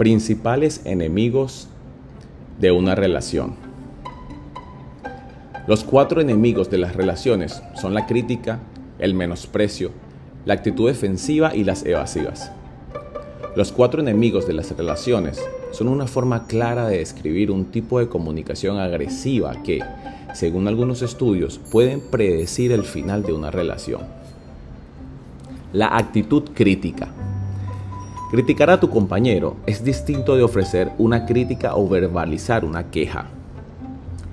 Principales enemigos de una relación. Los cuatro enemigos de las relaciones son la crítica, el menosprecio, la actitud defensiva y las evasivas. Los cuatro enemigos de las relaciones son una forma clara de describir un tipo de comunicación agresiva que, según algunos estudios, pueden predecir el final de una relación. La actitud crítica. Criticar a tu compañero es distinto de ofrecer una crítica o verbalizar una queja.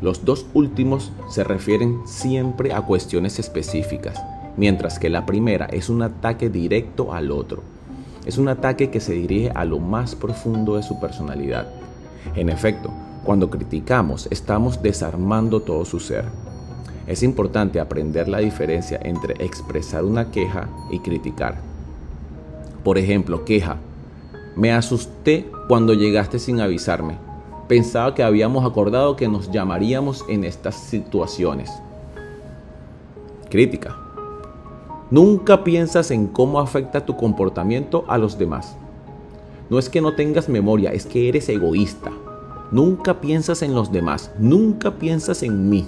Los dos últimos se refieren siempre a cuestiones específicas, mientras que la primera es un ataque directo al otro. Es un ataque que se dirige a lo más profundo de su personalidad. En efecto, cuando criticamos estamos desarmando todo su ser. Es importante aprender la diferencia entre expresar una queja y criticar. Por ejemplo, queja. Me asusté cuando llegaste sin avisarme. Pensaba que habíamos acordado que nos llamaríamos en estas situaciones. Crítica. Nunca piensas en cómo afecta tu comportamiento a los demás. No es que no tengas memoria, es que eres egoísta. Nunca piensas en los demás, nunca piensas en mí.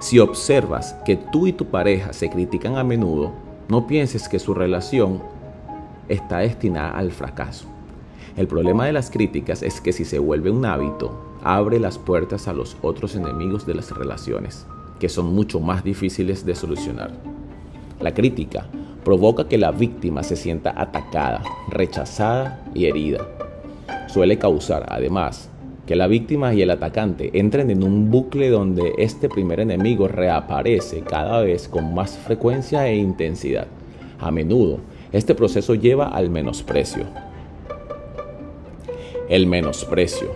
Si observas que tú y tu pareja se critican a menudo, no pienses que su relación está destinada al fracaso. El problema de las críticas es que si se vuelve un hábito, abre las puertas a los otros enemigos de las relaciones, que son mucho más difíciles de solucionar. La crítica provoca que la víctima se sienta atacada, rechazada y herida. Suele causar, además, que la víctima y el atacante entren en un bucle donde este primer enemigo reaparece cada vez con más frecuencia e intensidad. A menudo, este proceso lleva al menosprecio. El menosprecio.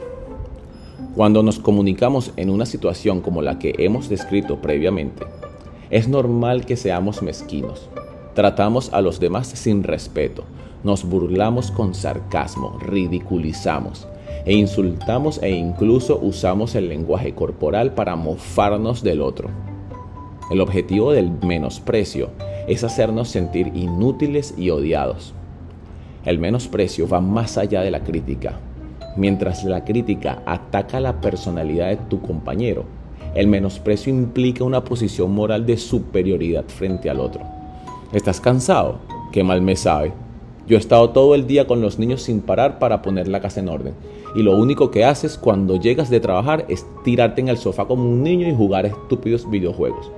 Cuando nos comunicamos en una situación como la que hemos descrito previamente, es normal que seamos mezquinos. Tratamos a los demás sin respeto, nos burlamos con sarcasmo, ridiculizamos e insultamos e incluso usamos el lenguaje corporal para mofarnos del otro. El objetivo del menosprecio es hacernos sentir inútiles y odiados. El menosprecio va más allá de la crítica. Mientras la crítica ataca la personalidad de tu compañero, el menosprecio implica una posición moral de superioridad frente al otro. ¿Estás cansado? Qué mal me sabe. Yo he estado todo el día con los niños sin parar para poner la casa en orden. Y lo único que haces cuando llegas de trabajar es tirarte en el sofá como un niño y jugar estúpidos videojuegos.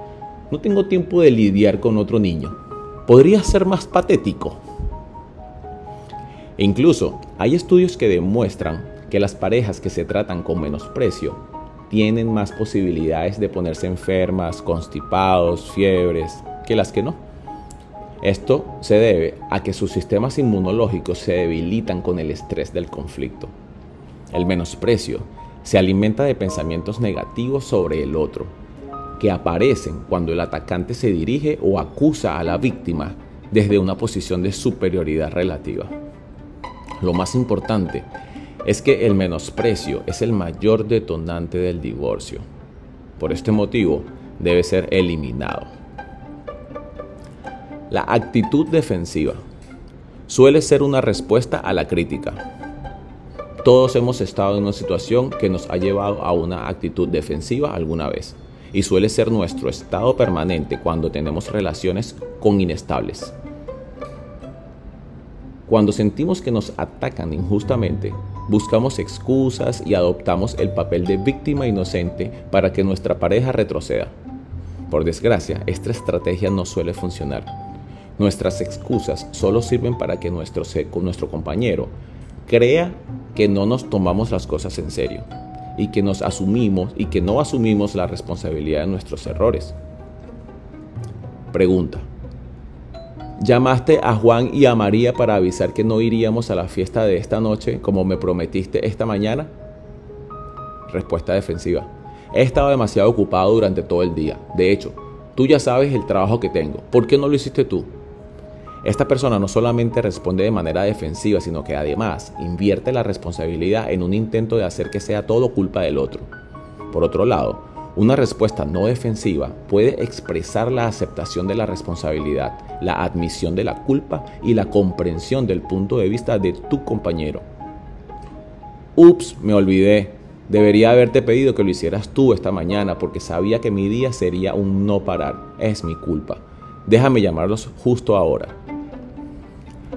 No tengo tiempo de lidiar con otro niño. ¿Podría ser más patético? E incluso hay estudios que demuestran que las parejas que se tratan con menosprecio tienen más posibilidades de ponerse enfermas, constipados, fiebres, que las que no. Esto se debe a que sus sistemas inmunológicos se debilitan con el estrés del conflicto. El menosprecio se alimenta de pensamientos negativos sobre el otro, que aparecen cuando el atacante se dirige o acusa a la víctima desde una posición de superioridad relativa. Lo más importante es que el menosprecio es el mayor detonante del divorcio. Por este motivo, debe ser eliminado. La actitud defensiva suele ser una respuesta a la crítica. Todos hemos estado en una situación que nos ha llevado a una actitud defensiva alguna vez y suele ser nuestro estado permanente cuando tenemos relaciones con inestables. Cuando sentimos que nos atacan injustamente, buscamos excusas y adoptamos el papel de víctima inocente para que nuestra pareja retroceda. Por desgracia, esta estrategia no suele funcionar. Nuestras excusas solo sirven para que nuestro, nuestro compañero crea que no nos tomamos las cosas en serio y que nos asumimos y que no asumimos la responsabilidad de nuestros errores. Pregunta. ¿Llamaste a Juan y a María para avisar que no iríamos a la fiesta de esta noche como me prometiste esta mañana? Respuesta defensiva. He estado demasiado ocupado durante todo el día. De hecho, tú ya sabes el trabajo que tengo. ¿Por qué no lo hiciste tú? Esta persona no solamente responde de manera defensiva, sino que además invierte la responsabilidad en un intento de hacer que sea todo culpa del otro. Por otro lado, una respuesta no defensiva puede expresar la aceptación de la responsabilidad, la admisión de la culpa y la comprensión del punto de vista de tu compañero. Ups, me olvidé. Debería haberte pedido que lo hicieras tú esta mañana porque sabía que mi día sería un no parar. Es mi culpa. Déjame llamarlos justo ahora.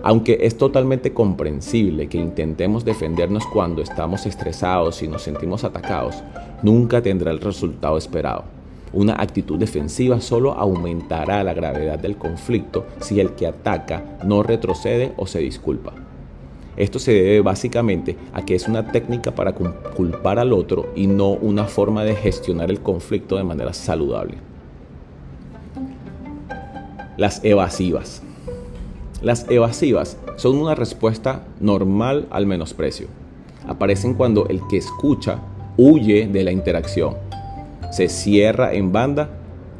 Aunque es totalmente comprensible que intentemos defendernos cuando estamos estresados y nos sentimos atacados, nunca tendrá el resultado esperado. Una actitud defensiva solo aumentará la gravedad del conflicto si el que ataca no retrocede o se disculpa. Esto se debe básicamente a que es una técnica para culpar al otro y no una forma de gestionar el conflicto de manera saludable. Las evasivas. Las evasivas son una respuesta normal al menosprecio. Aparecen cuando el que escucha huye de la interacción, se cierra en banda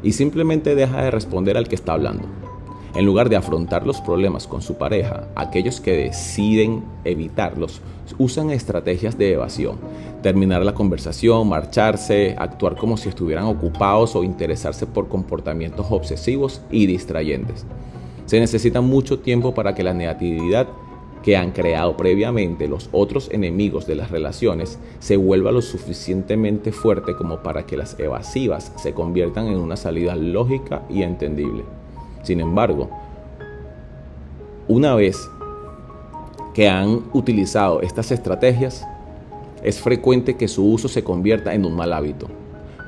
y simplemente deja de responder al que está hablando. En lugar de afrontar los problemas con su pareja, aquellos que deciden evitarlos usan estrategias de evasión. Terminar la conversación, marcharse, actuar como si estuvieran ocupados o interesarse por comportamientos obsesivos y distrayentes. Se necesita mucho tiempo para que la negatividad que han creado previamente los otros enemigos de las relaciones se vuelva lo suficientemente fuerte como para que las evasivas se conviertan en una salida lógica y entendible. Sin embargo, una vez que han utilizado estas estrategias, es frecuente que su uso se convierta en un mal hábito.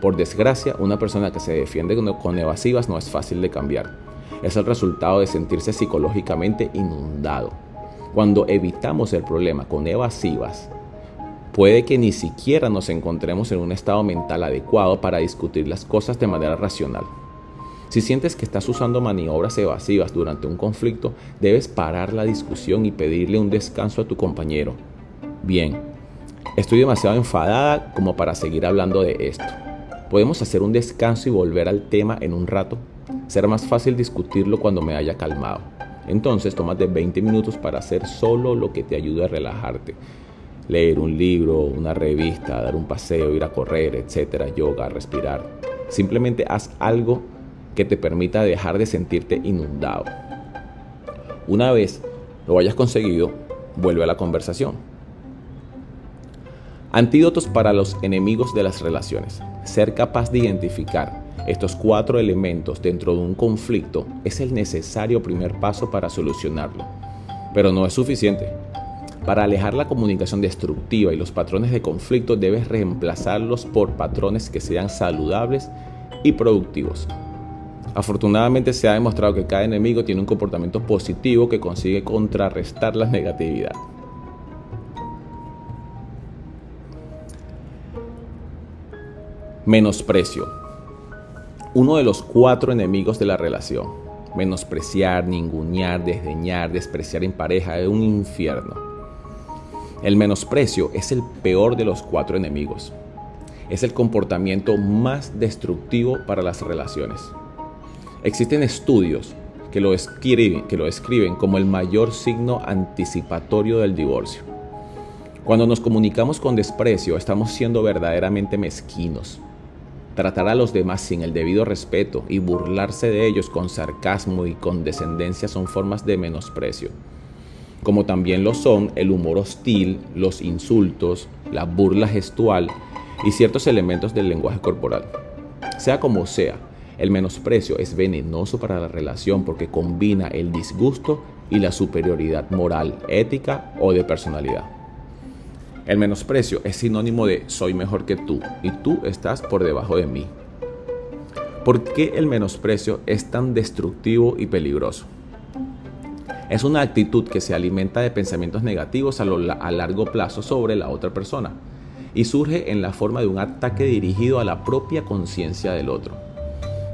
Por desgracia, una persona que se defiende con evasivas no es fácil de cambiar. Es el resultado de sentirse psicológicamente inundado. Cuando evitamos el problema con evasivas, puede que ni siquiera nos encontremos en un estado mental adecuado para discutir las cosas de manera racional. Si sientes que estás usando maniobras evasivas durante un conflicto, debes parar la discusión y pedirle un descanso a tu compañero. Bien, estoy demasiado enfadada como para seguir hablando de esto. ¿Podemos hacer un descanso y volver al tema en un rato? Será más fácil discutirlo cuando me haya calmado. Entonces, tómate 20 minutos para hacer solo lo que te ayude a relajarte. Leer un libro, una revista, dar un paseo, ir a correr, etcétera, yoga, respirar. Simplemente haz algo que te permita dejar de sentirte inundado. Una vez lo hayas conseguido, vuelve a la conversación. Antídotos para los enemigos de las relaciones. Ser capaz de identificar estos cuatro elementos dentro de un conflicto es el necesario primer paso para solucionarlo. Pero no es suficiente. Para alejar la comunicación destructiva y los patrones de conflicto debes reemplazarlos por patrones que sean saludables y productivos. Afortunadamente se ha demostrado que cada enemigo tiene un comportamiento positivo que consigue contrarrestar la negatividad. Menosprecio. Uno de los cuatro enemigos de la relación. Menospreciar, ningunear, desdeñar, despreciar en pareja es un infierno. El menosprecio es el peor de los cuatro enemigos. Es el comportamiento más destructivo para las relaciones. Existen estudios que lo, escriben, que lo escriben como el mayor signo anticipatorio del divorcio. Cuando nos comunicamos con desprecio, estamos siendo verdaderamente mezquinos. Tratar a los demás sin el debido respeto y burlarse de ellos con sarcasmo y condescendencia son formas de menosprecio. Como también lo son el humor hostil, los insultos, la burla gestual y ciertos elementos del lenguaje corporal. Sea como sea, el menosprecio es venenoso para la relación porque combina el disgusto y la superioridad moral, ética o de personalidad. El menosprecio es sinónimo de soy mejor que tú y tú estás por debajo de mí. ¿Por qué el menosprecio es tan destructivo y peligroso? Es una actitud que se alimenta de pensamientos negativos a, largo plazo sobre la otra persona y surge en la forma de un ataque dirigido a la propia conciencia del otro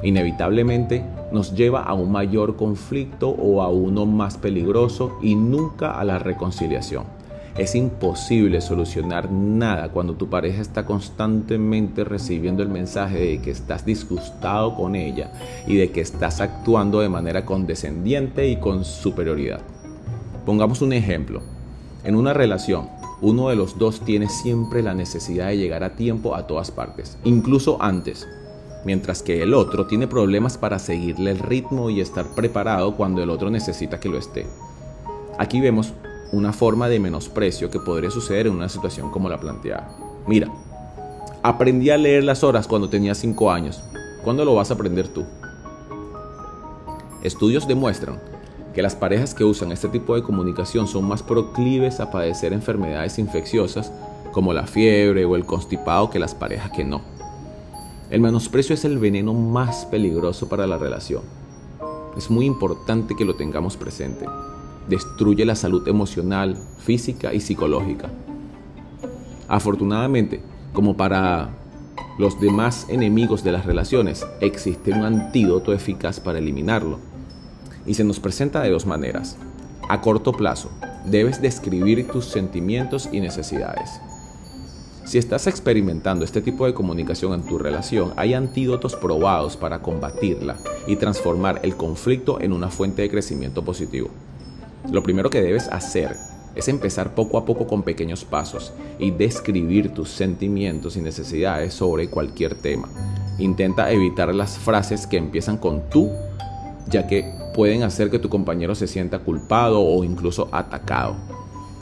inevitablemente nos lleva a un mayor conflicto o a uno más peligroso y nunca a la reconciliación. Es imposible solucionar nada cuando tu pareja está constantemente recibiendo el mensaje de que estás disgustado con ella y de que estás actuando de manera condescendiente y con superioridad. Pongamos un ejemplo. En una relación, uno de los dos tiene siempre la necesidad de llegar a tiempo a todas partes, incluso antes mientras que el otro tiene problemas para seguirle el ritmo y estar preparado cuando el otro necesita que lo esté. Aquí vemos una forma de menosprecio que podría suceder en una situación como la planteada. Mira, aprendí a leer las horas cuando tenía 5 años. ¿Cuándo lo vas a aprender tú? Estudios demuestran que las parejas que usan este tipo de comunicación son más proclives a padecer enfermedades infecciosas como la fiebre o el constipado que las parejas que no. El menosprecio es el veneno más peligroso para la relación. Es muy importante que lo tengamos presente. Destruye la salud emocional, física y psicológica. Afortunadamente, como para los demás enemigos de las relaciones, existe un antídoto eficaz para eliminarlo y se nos presenta de dos maneras. A corto plazo, debes describir tus sentimientos y necesidades. Si estás experimentando este tipo de comunicación en tu relación, hay antídotos probados para combatirla y transformar el conflicto en una fuente de crecimiento positivo. Lo primero que debes hacer es empezar poco a poco con pequeños pasos y describir tus sentimientos y necesidades sobre cualquier tema. Intenta evitar las frases que empiezan con tú, ya que pueden hacer que tu compañero se sienta culpado o incluso atacado.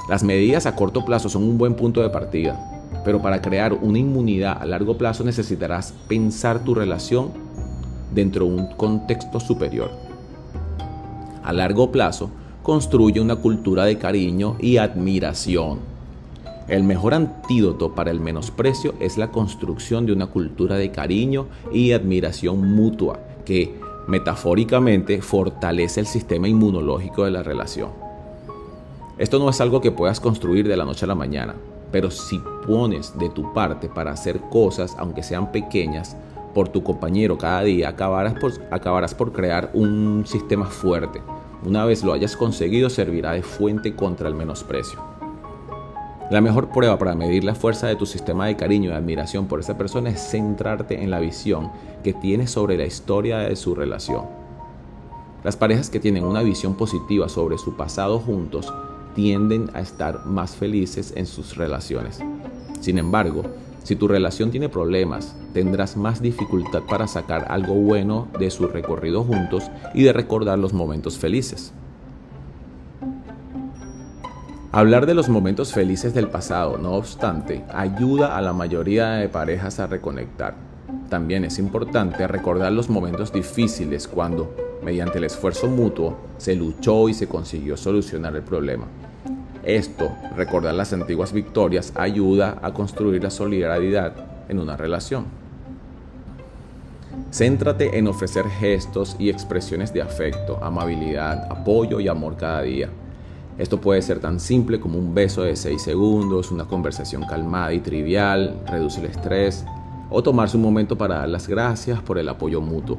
Las medidas a corto plazo son un buen punto de partida, pero para crear una inmunidad a largo plazo necesitarás pensar tu relación dentro de un contexto superior. A largo plazo, construye una cultura de cariño y admiración. El mejor antídoto para el menosprecio es la construcción de una cultura de cariño y admiración mutua que metafóricamente fortalece el sistema inmunológico de la relación. Esto no es algo que puedas construir de la noche a la mañana, pero si pones de tu parte para hacer cosas, aunque sean pequeñas, por tu compañero cada día, acabarás por, acabarás por crear un sistema fuerte. Una vez lo hayas conseguido, servirá de fuente contra el menosprecio. La mejor prueba para medir la fuerza de tu sistema de cariño y admiración por esa persona es centrarte en la visión que tienes sobre la historia de su relación. Las parejas que tienen una visión positiva sobre su pasado juntos tienden a estar más felices en sus relaciones. Sin embargo, si tu relación tiene problemas, tendrás más dificultad para sacar algo bueno de su recorrido juntos y de recordar los momentos felices. Hablar de los momentos felices del pasado, no obstante, ayuda a la mayoría de parejas a reconectar. También es importante recordar los momentos difíciles cuando, mediante el esfuerzo mutuo, se luchó y se consiguió solucionar el problema. Esto, recordar las antiguas victorias, ayuda a construir la solidaridad en una relación. Céntrate en ofrecer gestos y expresiones de afecto, amabilidad, apoyo y amor cada día. Esto puede ser tan simple como un beso de 6 segundos, una conversación calmada y trivial, reduce el estrés o tomarse un momento para dar las gracias por el apoyo mutuo.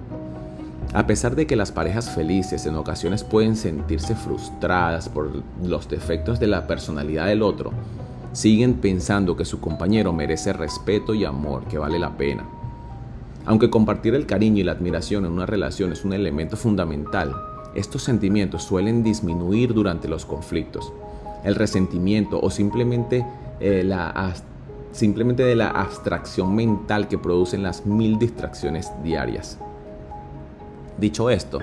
A pesar de que las parejas felices en ocasiones pueden sentirse frustradas por los defectos de la personalidad del otro, siguen pensando que su compañero merece respeto y amor, que vale la pena. Aunque compartir el cariño y la admiración en una relación es un elemento fundamental, estos sentimientos suelen disminuir durante los conflictos. El resentimiento o simplemente, eh, la, simplemente de la abstracción mental que producen las mil distracciones diarias. Dicho esto,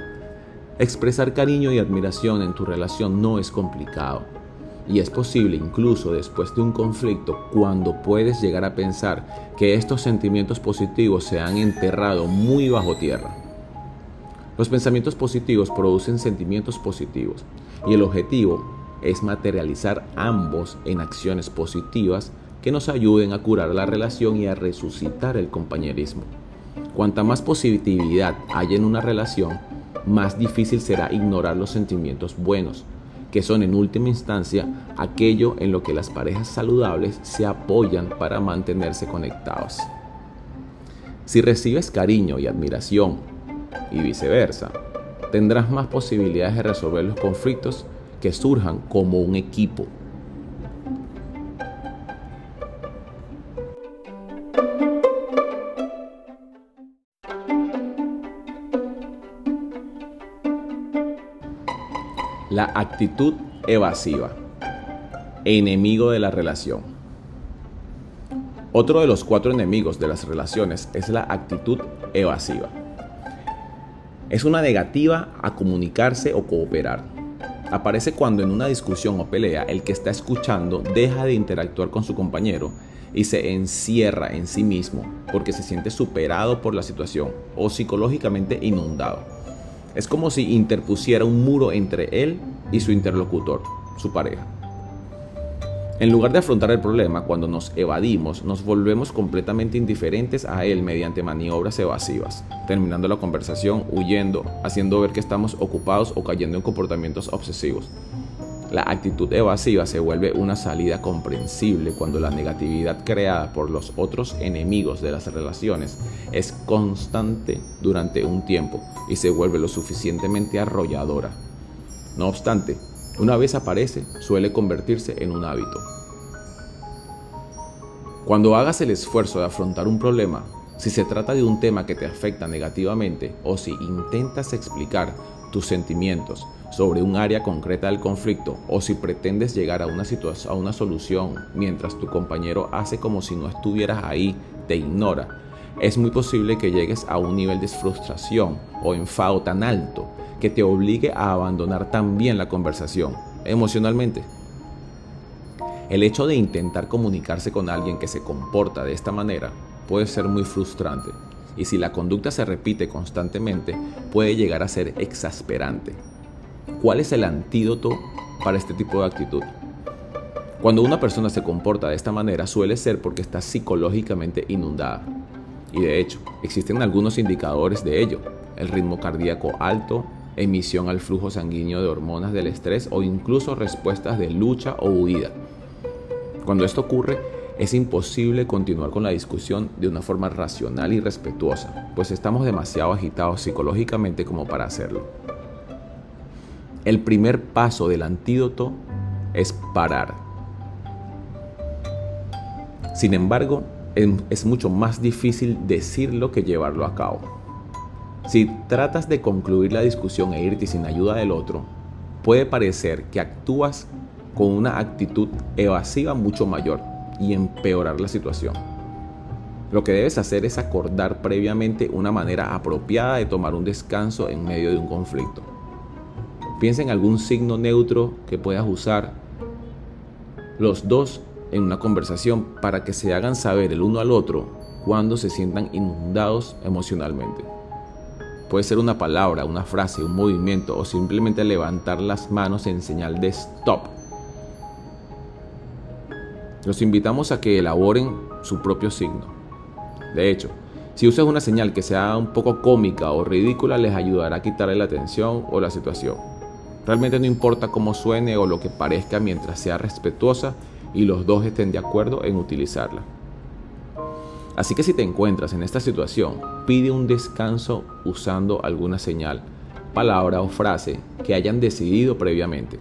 expresar cariño y admiración en tu relación no es complicado y es posible incluso después de un conflicto cuando puedes llegar a pensar que estos sentimientos positivos se han enterrado muy bajo tierra. Los pensamientos positivos producen sentimientos positivos y el objetivo es materializar ambos en acciones positivas que nos ayuden a curar la relación y a resucitar el compañerismo. Cuanta más positividad haya en una relación, más difícil será ignorar los sentimientos buenos, que son en última instancia aquello en lo que las parejas saludables se apoyan para mantenerse conectados. Si recibes cariño y admiración y viceversa, tendrás más posibilidades de resolver los conflictos que surjan como un equipo. La actitud evasiva, enemigo de la relación. Otro de los cuatro enemigos de las relaciones es la actitud evasiva. Es una negativa a comunicarse o cooperar. Aparece cuando en una discusión o pelea el que está escuchando deja de interactuar con su compañero y se encierra en sí mismo porque se siente superado por la situación o psicológicamente inundado. Es como si interpusiera un muro entre él y su interlocutor, su pareja. En lugar de afrontar el problema, cuando nos evadimos, nos volvemos completamente indiferentes a él mediante maniobras evasivas, terminando la conversación, huyendo, haciendo ver que estamos ocupados o cayendo en comportamientos obsesivos. La actitud evasiva se vuelve una salida comprensible cuando la negatividad creada por los otros enemigos de las relaciones es constante durante un tiempo y se vuelve lo suficientemente arrolladora. No obstante, una vez aparece, suele convertirse en un hábito. Cuando hagas el esfuerzo de afrontar un problema, si se trata de un tema que te afecta negativamente o si intentas explicar tus sentimientos sobre un área concreta del conflicto o si pretendes llegar a una, a una solución mientras tu compañero hace como si no estuvieras ahí, te ignora, es muy posible que llegues a un nivel de frustración o enfado tan alto que te obligue a abandonar también la conversación emocionalmente. El hecho de intentar comunicarse con alguien que se comporta de esta manera puede ser muy frustrante y si la conducta se repite constantemente puede llegar a ser exasperante. ¿Cuál es el antídoto para este tipo de actitud? Cuando una persona se comporta de esta manera suele ser porque está psicológicamente inundada. Y de hecho, existen algunos indicadores de ello. El ritmo cardíaco alto, emisión al flujo sanguíneo de hormonas del estrés o incluso respuestas de lucha o huida. Cuando esto ocurre, es imposible continuar con la discusión de una forma racional y respetuosa, pues estamos demasiado agitados psicológicamente como para hacerlo. El primer paso del antídoto es parar. Sin embargo, es mucho más difícil decirlo que llevarlo a cabo. Si tratas de concluir la discusión e irte sin ayuda del otro, puede parecer que actúas con una actitud evasiva mucho mayor y empeorar la situación. Lo que debes hacer es acordar previamente una manera apropiada de tomar un descanso en medio de un conflicto. Piensa en algún signo neutro que puedas usar los dos en una conversación para que se hagan saber el uno al otro cuando se sientan inundados emocionalmente. Puede ser una palabra, una frase, un movimiento o simplemente levantar las manos en señal de stop. Los invitamos a que elaboren su propio signo. De hecho, si usas una señal que sea un poco cómica o ridícula, les ayudará a quitarle la atención o la situación. Realmente no importa cómo suene o lo que parezca mientras sea respetuosa y los dos estén de acuerdo en utilizarla. Así que si te encuentras en esta situación, pide un descanso usando alguna señal, palabra o frase que hayan decidido previamente.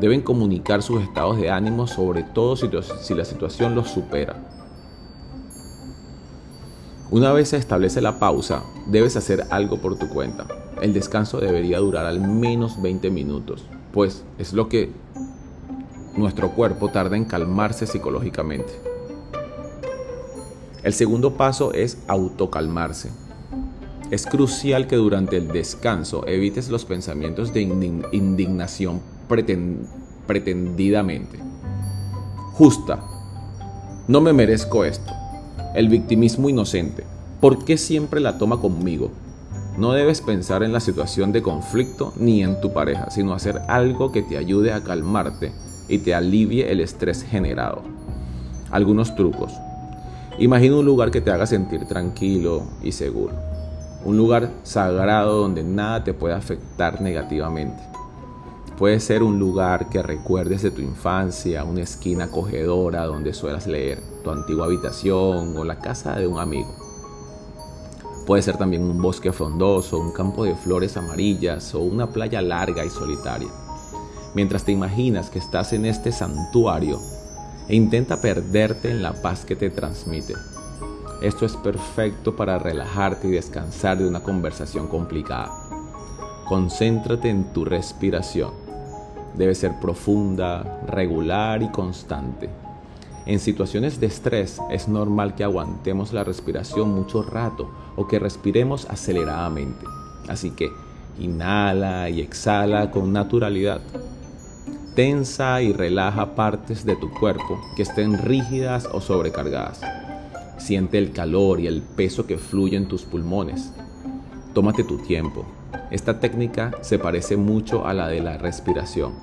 Deben comunicar sus estados de ánimo, sobre todo si, la situación los supera. Una vez se establece la pausa, debes hacer algo por tu cuenta. El descanso debería durar al menos 20 minutos, pues es lo que nuestro cuerpo tarda en calmarse psicológicamente. El segundo paso es autocalmarse. Es crucial que durante el descanso evites los pensamientos de indignación pretendidamente. Justa. No me merezco esto. El victimismo inocente. ¿Por qué siempre la toma conmigo? No debes pensar en la situación de conflicto ni en tu pareja, sino hacer algo que te ayude a calmarte y te alivie el estrés generado. Algunos trucos. Imagina un lugar que te haga sentir tranquilo y seguro. Un lugar sagrado donde nada te pueda afectar negativamente. Puede ser un lugar que recuerdes de tu infancia, una esquina acogedora donde suelas leer, tu antigua habitación o la casa de un amigo. Puede ser también un bosque frondoso, un campo de flores amarillas o una playa larga y solitaria. Mientras te imaginas que estás en este santuario, e intenta perderte en la paz que te transmite. Esto es perfecto para relajarte y descansar de una conversación complicada. Concéntrate en tu respiración. Debe ser profunda, regular y constante. En situaciones de estrés es normal que aguantemos la respiración mucho rato o que respiremos aceleradamente. Así que inhala y exhala con naturalidad. tensa y relaja partes de tu cuerpo que estén rígidas o sobrecargadas. Siente el calor y el peso que fluye en tus pulmones. Tómate tu tiempo. Esta técnica se parece mucho a la de la respiración.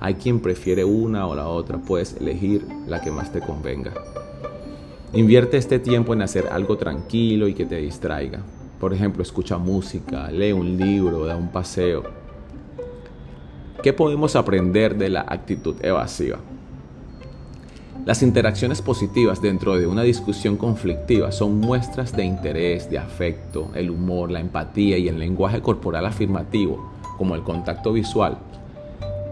Hay quien prefiere una o la otra, puedes elegir la que más te convenga. Invierte este tiempo en hacer algo tranquilo y que te distraiga. Por ejemplo, escucha música, lee un libro, da un paseo. ¿Qué podemos aprender de la actitud evasiva? Las interacciones positivas dentro de una discusión conflictiva son muestras de interés, de afecto, el humor, la empatía y el lenguaje corporal afirmativo, como el contacto visual.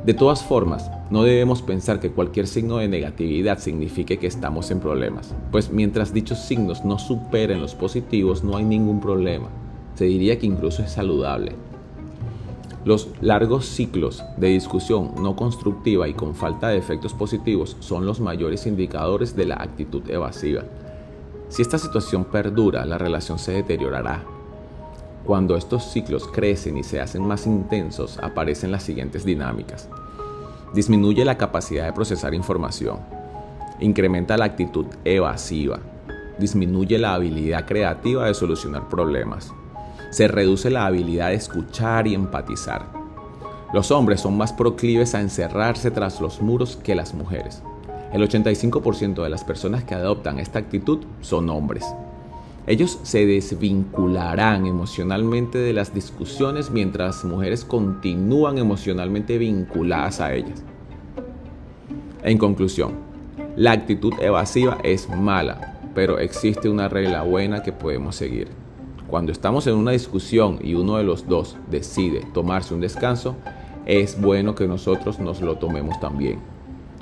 De todas formas, no debemos pensar que cualquier signo de negatividad signifique que estamos en problemas, pues mientras dichos signos no superen los positivos no hay ningún problema. Se diría que incluso es saludable. Los largos ciclos de discusión no constructiva y con falta de efectos positivos son los mayores indicadores de la actitud evasiva. Si esta situación perdura, la relación se deteriorará. Cuando estos ciclos crecen y se hacen más intensos, aparecen las siguientes dinámicas. Disminuye la capacidad de procesar información. Incrementa la actitud evasiva. Disminuye la habilidad creativa de solucionar problemas se reduce la habilidad de escuchar y empatizar. Los hombres son más proclives a encerrarse tras los muros que las mujeres. El 85% de las personas que adoptan esta actitud son hombres. Ellos se desvincularán emocionalmente de las discusiones mientras las mujeres continúan emocionalmente vinculadas a ellas. En conclusión, la actitud evasiva es mala, pero existe una regla buena que podemos seguir. Cuando estamos en una discusión y uno de los dos decide tomarse un descanso, es bueno que nosotros nos lo tomemos también.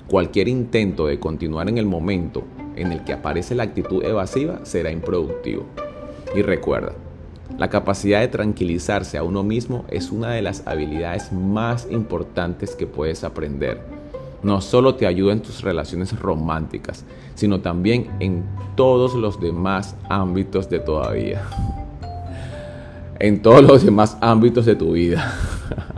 Cualquier intento de continuar en el momento en el que aparece la actitud evasiva será improductivo. Y recuerda, la capacidad de tranquilizarse a uno mismo es una de las habilidades más importantes que puedes aprender. No solo te ayuda en tus relaciones románticas, sino también en todos los demás ámbitos de toda vida en todos los demás ámbitos de tu vida.